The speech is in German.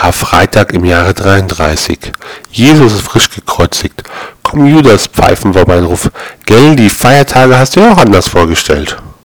Karfreitag im Jahre 33. Jesus ist frisch gekreuzigt. Komm Judas, pfeifen wir beim Ruf. Gell, die Feiertage hast du ja auch anders vorgestellt.